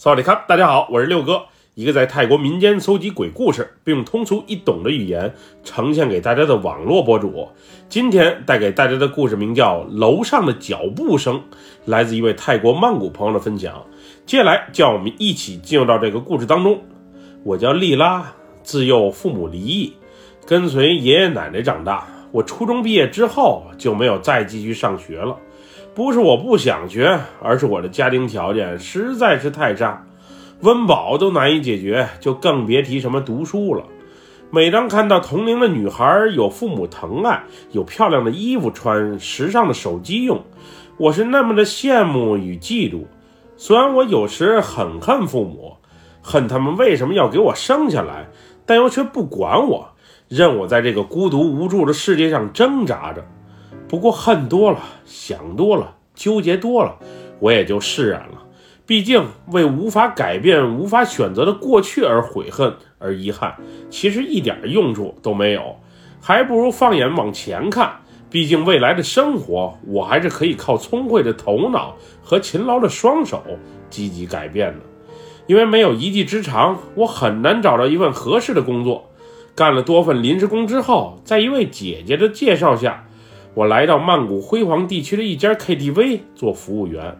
萨瓦迪卡，大家好，我是六哥，一个在泰国民间搜集鬼故事，并用通俗易懂的语言呈现给大家的网络博主。今天带给大家的故事名叫《楼上的脚步声》，来自一位泰国曼谷朋友的分享。接下来，叫我们一起进入到这个故事当中。我叫丽拉，自幼父母离异，跟随爷爷奶奶长大。我初中毕业之后就没有再继续上学了。不是我不想学，而是我的家庭条件实在是太差，温饱都难以解决，就更别提什么读书了。每当看到同龄的女孩有父母疼爱，有漂亮的衣服穿，时尚的手机用，我是那么的羡慕与嫉妒。虽然我有时很恨父母，恨他们为什么要给我生下来，但又却不管我，任我在这个孤独无助的世界上挣扎着。不过恨多了，想多了，纠结多了，我也就释然了。毕竟为无法改变、无法选择的过去而悔恨而遗憾，其实一点用处都没有，还不如放眼往前看。毕竟未来的生活，我还是可以靠聪慧的头脑和勤劳的双手积极改变的。因为没有一技之长，我很难找到一份合适的工作。干了多份临时工之后，在一位姐姐的介绍下。我来到曼谷辉煌地区的一家 KTV 做服务员，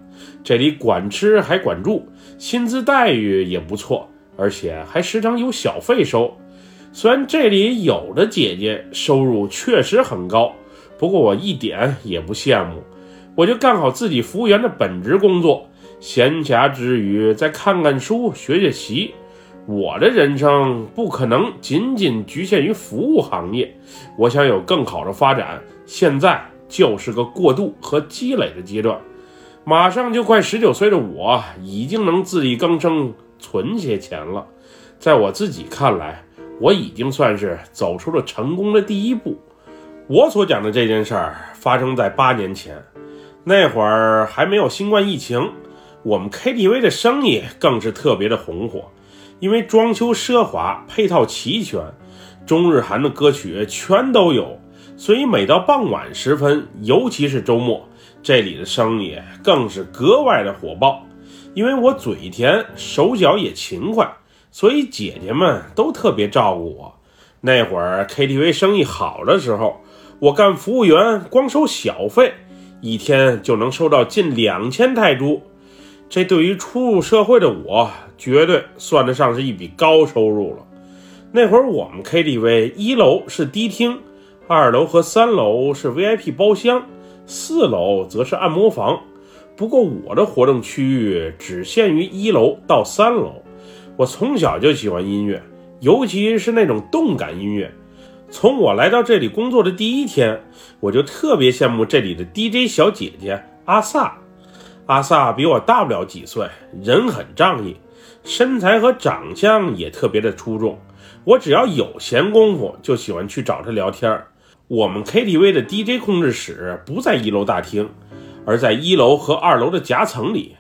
这里管吃还管住，薪资待遇也不错，而且还时常有小费收。虽然这里有的姐姐收入确实很高，不过我一点也不羡慕，我就干好自己服务员的本职工作，闲暇之余再看看书、学学习。我的人生不可能仅仅局限于服务行业，我想有更好的发展。现在就是个过渡和积累的阶段，马上就快十九岁的我，已经能自力更生，存些钱了。在我自己看来，我已经算是走出了成功的第一步。我所讲的这件事儿发生在八年前，那会儿还没有新冠疫情，我们 KTV 的生意更是特别的红火。因为装修奢华，配套齐全，中日韩的歌曲全都有，所以每到傍晚时分，尤其是周末，这里的生意更是格外的火爆。因为我嘴甜，手脚也勤快，所以姐姐们都特别照顾我。那会儿 KTV 生意好的时候，我干服务员光收小费，一天就能收到近两千泰铢。这对于初入社会的我，绝对算得上是一笔高收入了。那会儿我们 KTV 一楼是迪厅，二楼和三楼是 VIP 包厢，四楼则是按摩房。不过我的活动区域只限于一楼到三楼。我从小就喜欢音乐，尤其是那种动感音乐。从我来到这里工作的第一天，我就特别羡慕这里的 DJ 小姐姐阿萨。阿萨比我大不了几岁，人很仗义，身材和长相也特别的出众。我只要有闲工夫，就喜欢去找她聊天儿。我们 KTV 的 DJ 控制室不在一楼大厅，而在一楼和二楼的夹层里。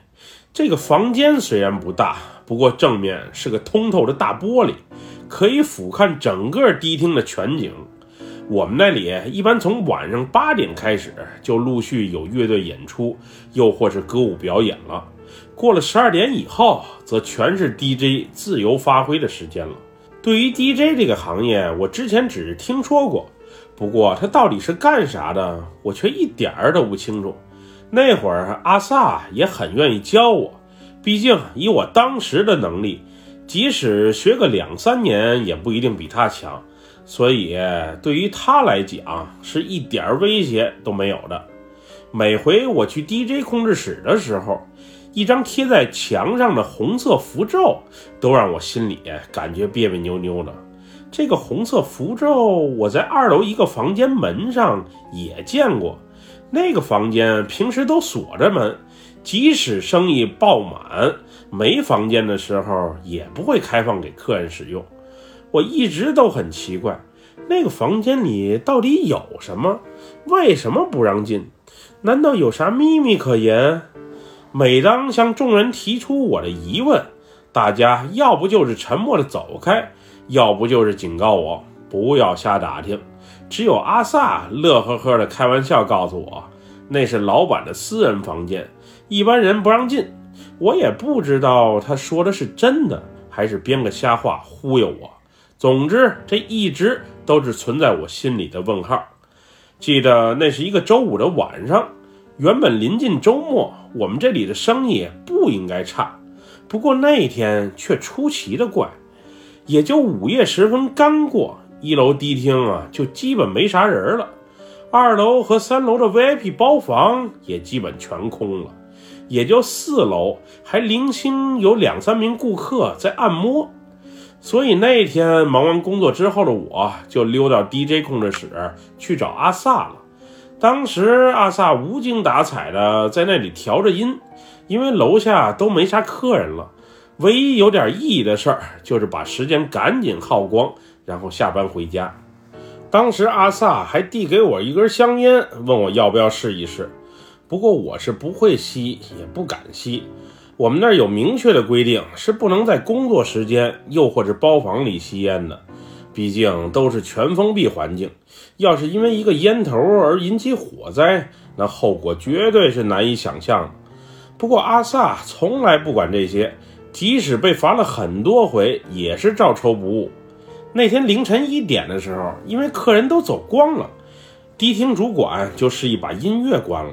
这个房间虽然不大，不过正面是个通透的大玻璃，可以俯瞰整个迪厅的全景。我们那里一般从晚上八点开始就陆续有乐队演出，又或是歌舞表演了。过了十二点以后，则全是 DJ 自由发挥的时间了。对于 DJ 这个行业，我之前只是听说过，不过他到底是干啥的，我却一点儿都不清楚。那会儿阿萨也很愿意教我，毕竟以我当时的能力，即使学个两三年，也不一定比他强。所以，对于他来讲是一点儿威胁都没有的。每回我去 DJ 控制室的时候，一张贴在墙上的红色符咒都让我心里感觉别别扭扭的。这个红色符咒，我在二楼一个房间门上也见过。那个房间平时都锁着门，即使生意爆满没房间的时候，也不会开放给客人使用。我一直都很奇怪，那个房间里到底有什么？为什么不让进？难道有啥秘密可言？每当向众人提出我的疑问，大家要不就是沉默的走开，要不就是警告我不要瞎打听。只有阿萨乐呵呵的开玩笑告诉我，那是老板的私人房间，一般人不让进。我也不知道他说的是真的还是编个瞎话忽悠我。总之，这一直都是存在我心里的问号。记得那是一个周五的晚上，原本临近周末，我们这里的生意不应该差，不过那天却出奇的怪。也就午夜时分刚过，一楼迪厅啊就基本没啥人了，二楼和三楼的 VIP 包房也基本全空了。也就四楼还零星有两三名顾客在按摩，所以那天忙完工作之后的我就溜到 DJ 控制室去找阿萨了。当时阿萨无精打采的在那里调着音，因为楼下都没啥客人了，唯一有点意义的事儿就是把时间赶紧耗光，然后下班回家。当时阿萨还递给我一根香烟，问我要不要试一试。不过我是不会吸，也不敢吸。我们那儿有明确的规定，是不能在工作时间又或者包房里吸烟的。毕竟都是全封闭环境，要是因为一个烟头而引起火灾，那后果绝对是难以想象的。不过阿萨从来不管这些，即使被罚了很多回，也是照抽不误。那天凌晨一点的时候，因为客人都走光了，迪厅主管就示意把音乐关了。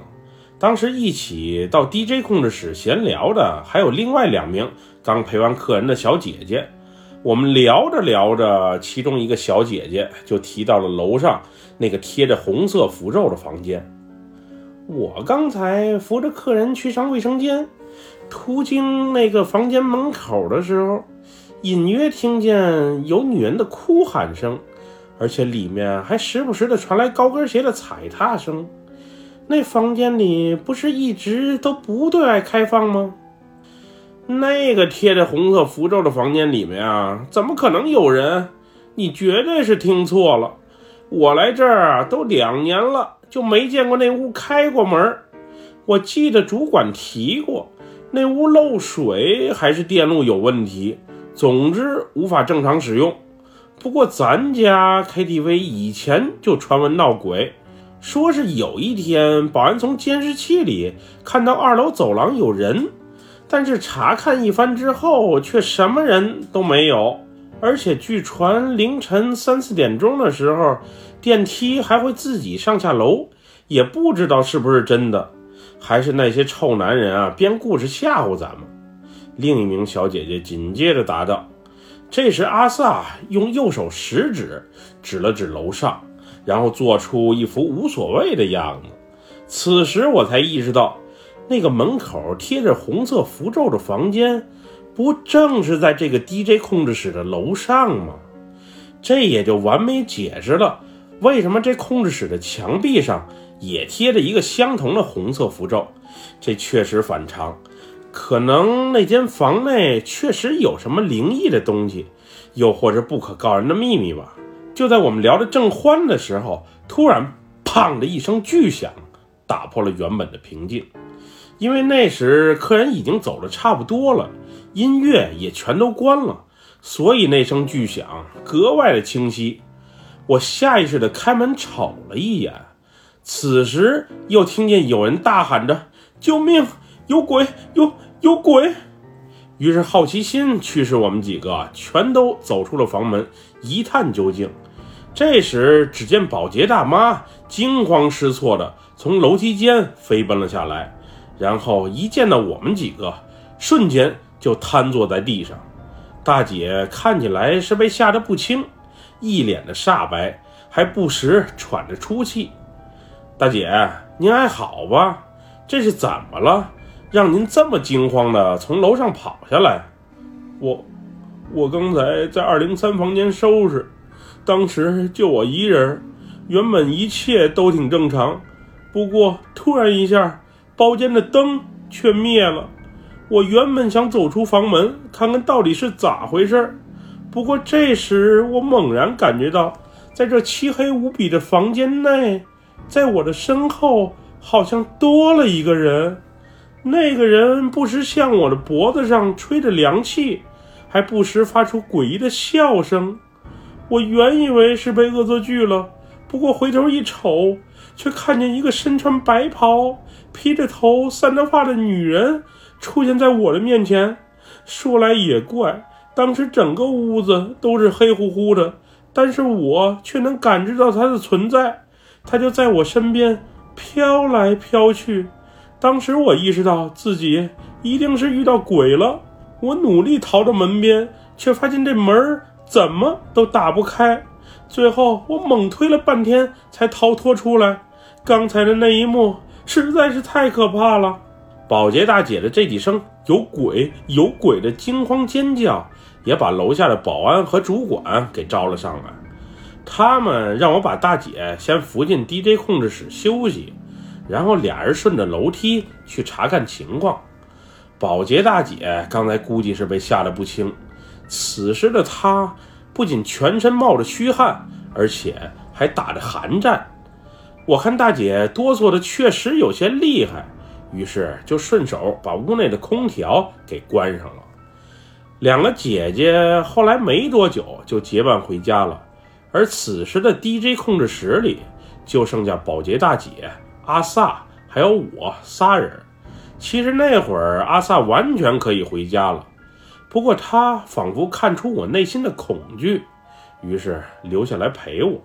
当时一起到 DJ 控制室闲聊的还有另外两名刚陪完客人的小姐姐。我们聊着聊着，其中一个小姐姐就提到了楼上那个贴着红色符咒的房间。我刚才扶着客人去上卫生间，途经那个房间门口的时候，隐约听见有女人的哭喊声，而且里面还时不时的传来高跟鞋的踩踏声。那房间里不是一直都不对外开放吗？那个贴着红色符咒的房间里面啊，怎么可能有人？你绝对是听错了。我来这儿啊都两年了，就没见过那屋开过门。我记得主管提过，那屋漏水还是电路有问题，总之无法正常使用。不过咱家 KTV 以前就传闻闹鬼。说是有一天，保安从监视器里看到二楼走廊有人，但是查看一番之后，却什么人都没有。而且据传，凌晨三四点钟的时候，电梯还会自己上下楼，也不知道是不是真的，还是那些臭男人啊编故事吓唬咱们。另一名小姐姐紧接着答道。这时，阿萨用右手食指指了指楼上。然后做出一副无所谓的样子。此时我才意识到，那个门口贴着红色符咒的房间，不正是在这个 DJ 控制室的楼上吗？这也就完美解释了为什么这控制室的墙壁上也贴着一个相同的红色符咒。这确实反常，可能那间房内确实有什么灵异的东西，又或者不可告人的秘密吧。就在我们聊得正欢的时候，突然“砰”的一声巨响，打破了原本的平静。因为那时客人已经走的差不多了，音乐也全都关了，所以那声巨响格外的清晰。我下意识地开门瞅了一眼，此时又听见有人大喊着：“救命！有鬼！有有鬼！”于是好奇心驱使我们几个全都走出了房门，一探究竟。这时，只见保洁大妈惊慌失措地从楼梯间飞奔了下来，然后一见到我们几个，瞬间就瘫坐在地上。大姐看起来是被吓得不轻，一脸的煞白，还不时喘着粗气。大姐，您还好吧？这是怎么了？让您这么惊慌地从楼上跑下来？我，我刚才在二零三房间收拾。当时就我一人，原本一切都挺正常，不过突然一下，包间的灯却灭了。我原本想走出房门看看到底是咋回事，不过这时我猛然感觉到，在这漆黑无比的房间内，在我的身后好像多了一个人。那个人不时向我的脖子上吹着凉气，还不时发出诡异的笑声。我原以为是被恶作剧了，不过回头一瞅，却看见一个身穿白袍、披着头散着发的女人出现在我的面前。说来也怪，当时整个屋子都是黑乎乎的，但是我却能感知到她的存在。他就在我身边飘来飘去。当时我意识到自己一定是遇到鬼了，我努力逃到门边，却发现这门怎么都打不开。最后我猛推了半天才逃脱出来。刚才的那一幕实在是太可怕了。保洁大姐的这几声“有鬼，有鬼”的惊慌尖叫，也把楼下的保安和主管给招了上来。他们让我把大姐先扶进 DJ 控制室休息，然后俩人顺着楼梯去查看情况。保洁大姐刚才估计是被吓得不轻，此时的她不仅全身冒着虚汗，而且还打着寒战。我看大姐哆嗦的确实有些厉害，于是就顺手把屋内的空调给关上了。两个姐姐后来没多久就结伴回家了。而此时的 DJ 控制室里就剩下保洁大姐、阿萨还有我仨人。其实那会儿阿萨完全可以回家了，不过他仿佛看出我内心的恐惧，于是留下来陪我。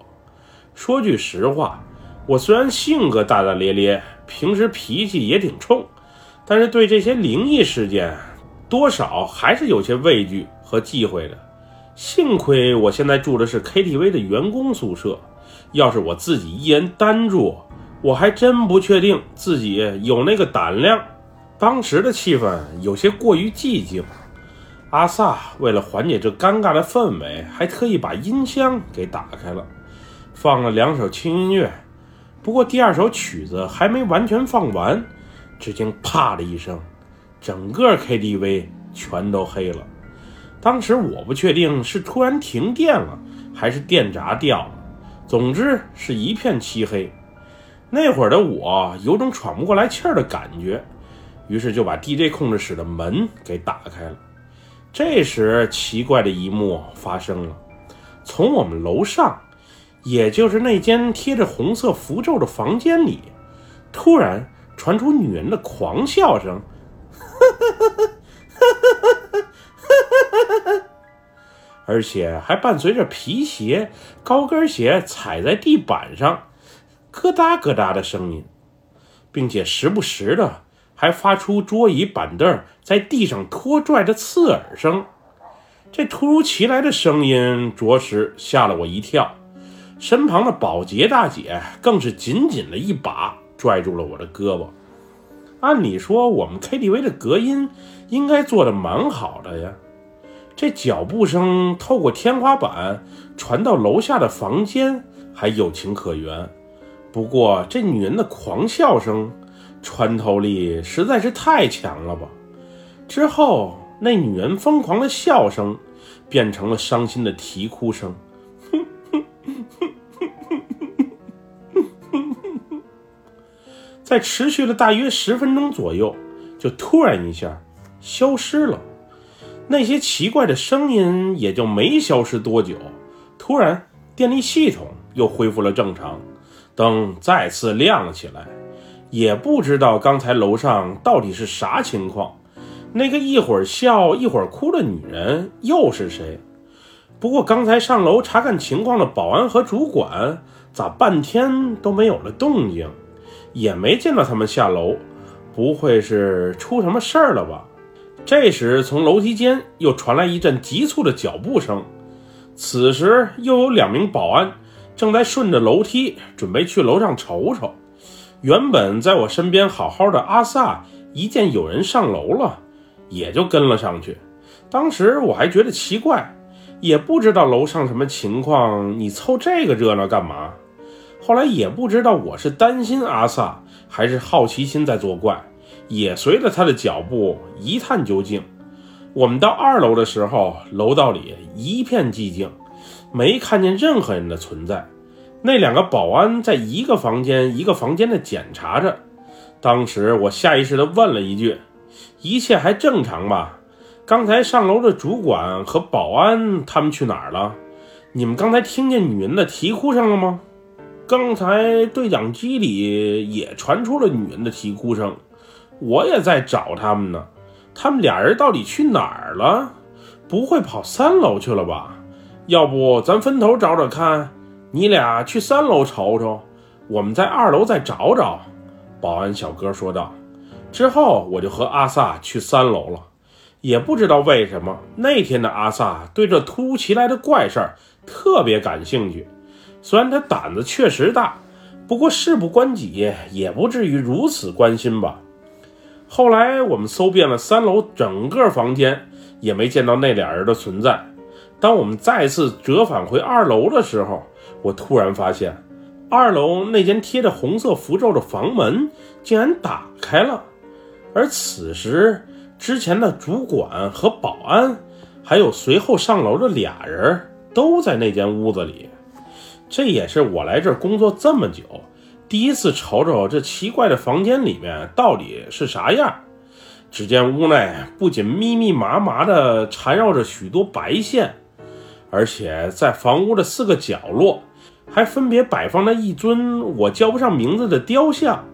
说句实话，我虽然性格大大咧咧，平时脾气也挺冲，但是对这些灵异事件，多少还是有些畏惧和忌讳的。幸亏我现在住的是 KTV 的员工宿舍，要是我自己一人单住，我还真不确定自己有那个胆量。当时的气氛有些过于寂静，阿萨为了缓解这尴尬的氛围，还特意把音箱给打开了，放了两首轻音乐。不过第二首曲子还没完全放完，只听“啪”的一声，整个 KTV 全都黑了。当时我不确定是突然停电了，还是电闸掉了，总之是一片漆黑。那会儿的我有种喘不过来气儿的感觉，于是就把 DJ 控制室的门给打开了。这时，奇怪的一幕发生了：从我们楼上，也就是那间贴着红色符咒的房间里，突然传出女人的狂笑声。哈哈哈哈哈哈而且还伴随着皮鞋、高跟鞋踩在地板上咯哒咯哒的声音，并且时不时的还发出桌椅板凳在地上拖拽的刺耳声。这突如其来的声音着实吓了我一跳，身旁的保洁大姐更是紧紧的一把拽住了我的胳膊。按理说，我们 KTV 的隔音应该做的蛮好的呀。这脚步声透过天花板传到楼下的房间，还有情可原。不过这女人的狂笑声穿透力实在是太强了吧？之后那女人疯狂的笑声变成了伤心的啼哭声，在持续了大约十分钟左右，就突然一下消失了。那些奇怪的声音也就没消失多久，突然电力系统又恢复了正常，灯再次亮了起来。也不知道刚才楼上到底是啥情况，那个一会儿笑一会儿哭的女人又是谁？不过刚才上楼查看情况的保安和主管咋半天都没有了动静，也没见到他们下楼，不会是出什么事儿了吧？这时，从楼梯间又传来一阵急促的脚步声。此时，又有两名保安正在顺着楼梯准备去楼上瞅瞅。原本在我身边好好的阿萨，一见有人上楼了，也就跟了上去。当时我还觉得奇怪，也不知道楼上什么情况，你凑这个热闹干嘛？后来也不知道我是担心阿萨，还是好奇心在作怪。也随着他的脚步一探究竟。我们到二楼的时候，楼道里一片寂静，没看见任何人的存在。那两个保安在一个房间一个房间的检查着。当时我下意识地问了一句：“一切还正常吧？刚才上楼的主管和保安他们去哪儿了？你们刚才听见女人的啼哭声了吗？刚才对讲机里也传出了女人的啼哭声。”我也在找他们呢，他们俩人到底去哪儿了？不会跑三楼去了吧？要不咱分头找找看，你俩去三楼瞅瞅，我们在二楼再找找。”保安小哥说道。之后我就和阿萨去三楼了。也不知道为什么，那天的阿萨对这突如其来的怪事儿特别感兴趣。虽然他胆子确实大，不过事不关己，也不至于如此关心吧。后来我们搜遍了三楼整个房间，也没见到那俩人的存在。当我们再次折返回二楼的时候，我突然发现，二楼那间贴着红色符咒的房门竟然打开了，而此时。之前的主管和保安，还有随后上楼的俩人，都在那间屋子里。这也是我来这儿工作这么久，第一次瞅瞅这奇怪的房间里面到底是啥样。只见屋内不仅密密麻麻地缠绕着许多白线，而且在房屋的四个角落，还分别摆放了一尊我叫不上名字的雕像。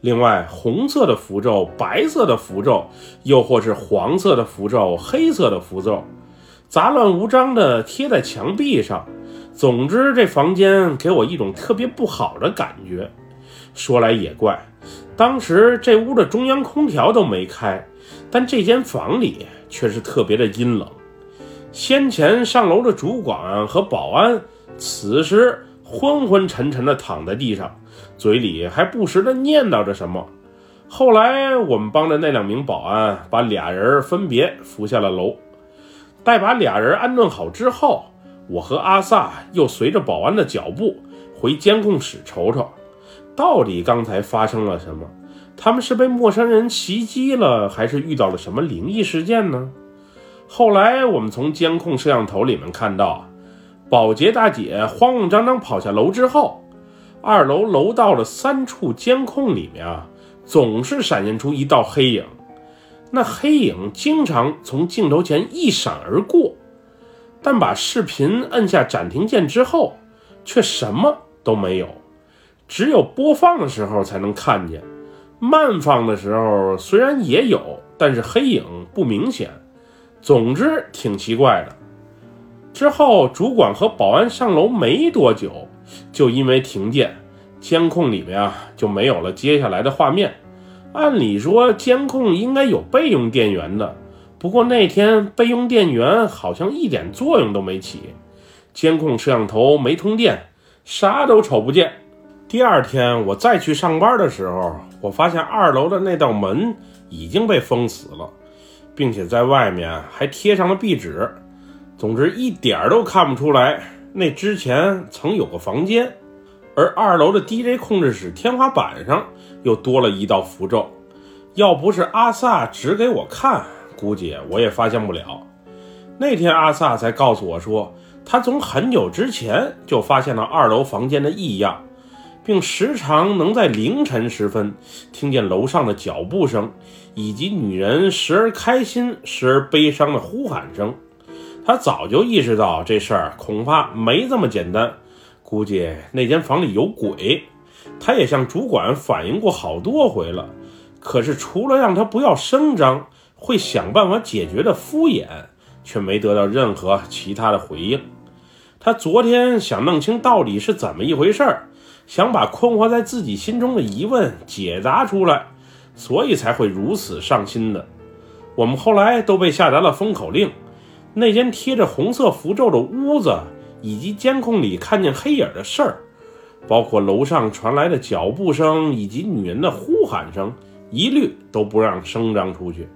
另外，红色的符咒、白色的符咒，又或是黄色的符咒、黑色的符咒，杂乱无章的贴在墙壁上。总之，这房间给我一种特别不好的感觉。说来也怪，当时这屋的中央空调都没开，但这间房里却是特别的阴冷。先前上楼的主管和保安，此时昏昏沉沉地躺在地上。嘴里还不时地念叨着什么。后来，我们帮着那两名保安把俩人分别扶下了楼。待把俩人安顿好之后，我和阿萨又随着保安的脚步回监控室瞅瞅，到底刚才发生了什么？他们是被陌生人袭击了，还是遇到了什么灵异事件呢？后来，我们从监控摄像头里面看到，保洁大姐慌慌张张跑下楼之后。二楼楼道的三处监控里面啊，总是闪现出一道黑影，那黑影经常从镜头前一闪而过，但把视频摁下暂停键之后，却什么都没有，只有播放的时候才能看见，慢放的时候虽然也有，但是黑影不明显。总之挺奇怪的。之后主管和保安上楼没多久。就因为停电，监控里面啊就没有了接下来的画面。按理说监控应该有备用电源的，不过那天备用电源好像一点作用都没起，监控摄像头没通电，啥都瞅不见。第二天我再去上班的时候，我发现二楼的那道门已经被封死了，并且在外面还贴上了壁纸。总之一点都看不出来。那之前曾有个房间，而二楼的 DJ 控制室天花板上又多了一道符咒。要不是阿萨指给我看，估计我也发现不了。那天阿萨才告诉我说，他从很久之前就发现了二楼房间的异样，并时常能在凌晨时分听见楼上的脚步声，以及女人时而开心、时而悲伤的呼喊声。他早就意识到这事儿恐怕没这么简单，估计那间房里有鬼。他也向主管反映过好多回了，可是除了让他不要声张，会想办法解决的敷衍，却没得到任何其他的回应。他昨天想弄清到底是怎么一回事儿，想把困惑在自己心中的疑问解答出来，所以才会如此上心的。我们后来都被下达了封口令。那间贴着红色符咒的屋子，以及监控里看见黑影的事儿，包括楼上传来的脚步声以及女人的呼喊声，一律都不让声张出去。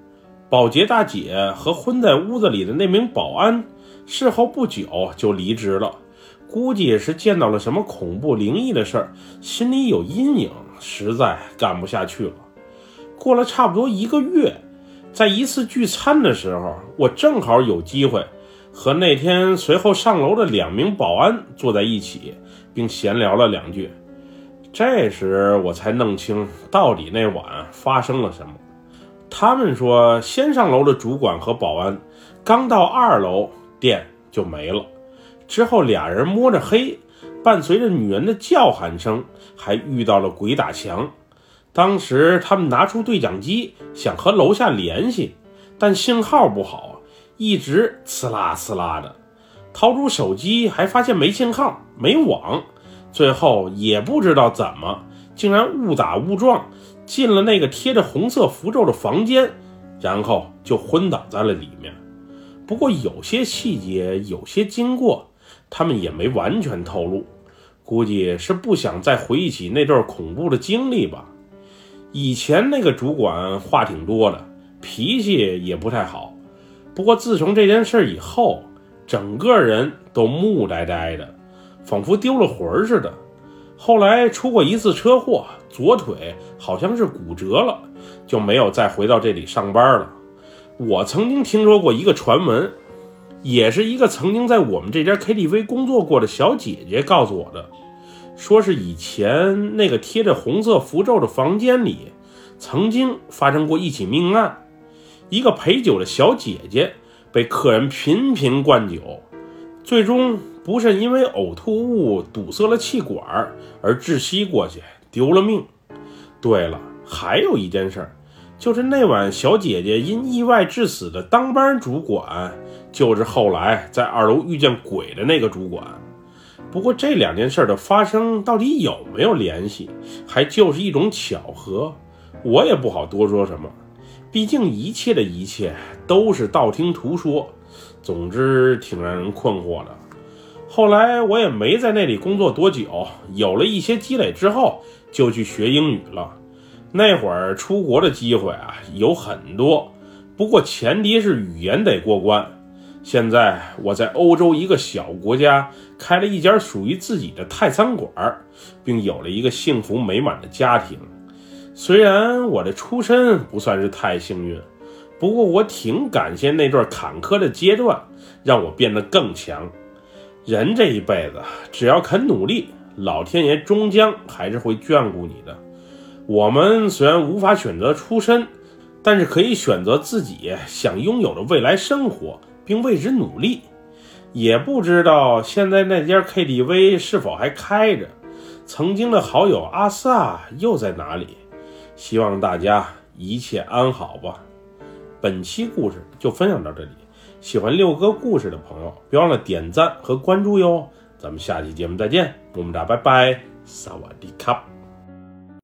保洁大姐和昏在屋子里的那名保安，事后不久就离职了，估计也是见到了什么恐怖灵异的事儿，心里有阴影，实在干不下去了。过了差不多一个月。在一次聚餐的时候，我正好有机会和那天随后上楼的两名保安坐在一起，并闲聊了两句。这时我才弄清到底那晚发生了什么。他们说，先上楼的主管和保安刚到二楼，电就没了。之后俩人摸着黑，伴随着女人的叫喊声，还遇到了鬼打墙。当时他们拿出对讲机，想和楼下联系，但信号不好，一直呲啦呲啦的。掏出手机还发现没信号、没网，最后也不知道怎么，竟然误打误撞进了那个贴着红色符咒的房间，然后就昏倒在了里面。不过有些细节、有些经过，他们也没完全透露，估计是不想再回忆起那段恐怖的经历吧。以前那个主管话挺多的，脾气也不太好，不过自从这件事以后，整个人都木呆呆的，仿佛丢了魂似的。后来出过一次车祸，左腿好像是骨折了，就没有再回到这里上班了。我曾经听说过一个传闻，也是一个曾经在我们这家 KTV 工作过的小姐姐告诉我的，说是以前那个贴着红色符咒的房间里，曾经发生过一起命案，一个陪酒的小姐姐。被客人频频灌酒，最终不慎因为呕吐物堵塞了气管而窒息过去，丢了命。对了，还有一件事儿，就是那晚小姐姐因意外致死的当班主管，就是后来在二楼遇见鬼的那个主管。不过这两件事的发生到底有没有联系，还就是一种巧合，我也不好多说什么。毕竟一切的一切都是道听途说，总之挺让人困惑的。后来我也没在那里工作多久，有了一些积累之后，就去学英语了。那会儿出国的机会啊有很多，不过前提是语言得过关。现在我在欧洲一个小国家开了一家属于自己的泰餐馆，并有了一个幸福美满的家庭。虽然我的出身不算是太幸运，不过我挺感谢那段坎坷的阶段，让我变得更强。人这一辈子，只要肯努力，老天爷终将还是会眷顾你的。我们虽然无法选择出身，但是可以选择自己想拥有的未来生活，并为之努力。也不知道现在那家 KTV 是否还开着，曾经的好友阿萨又在哪里？希望大家一切安好吧。本期故事就分享到这里，喜欢六哥故事的朋友，别忘了点赞和关注哟。咱们下期节目再见，我们俩拜拜，萨瓦迪卡。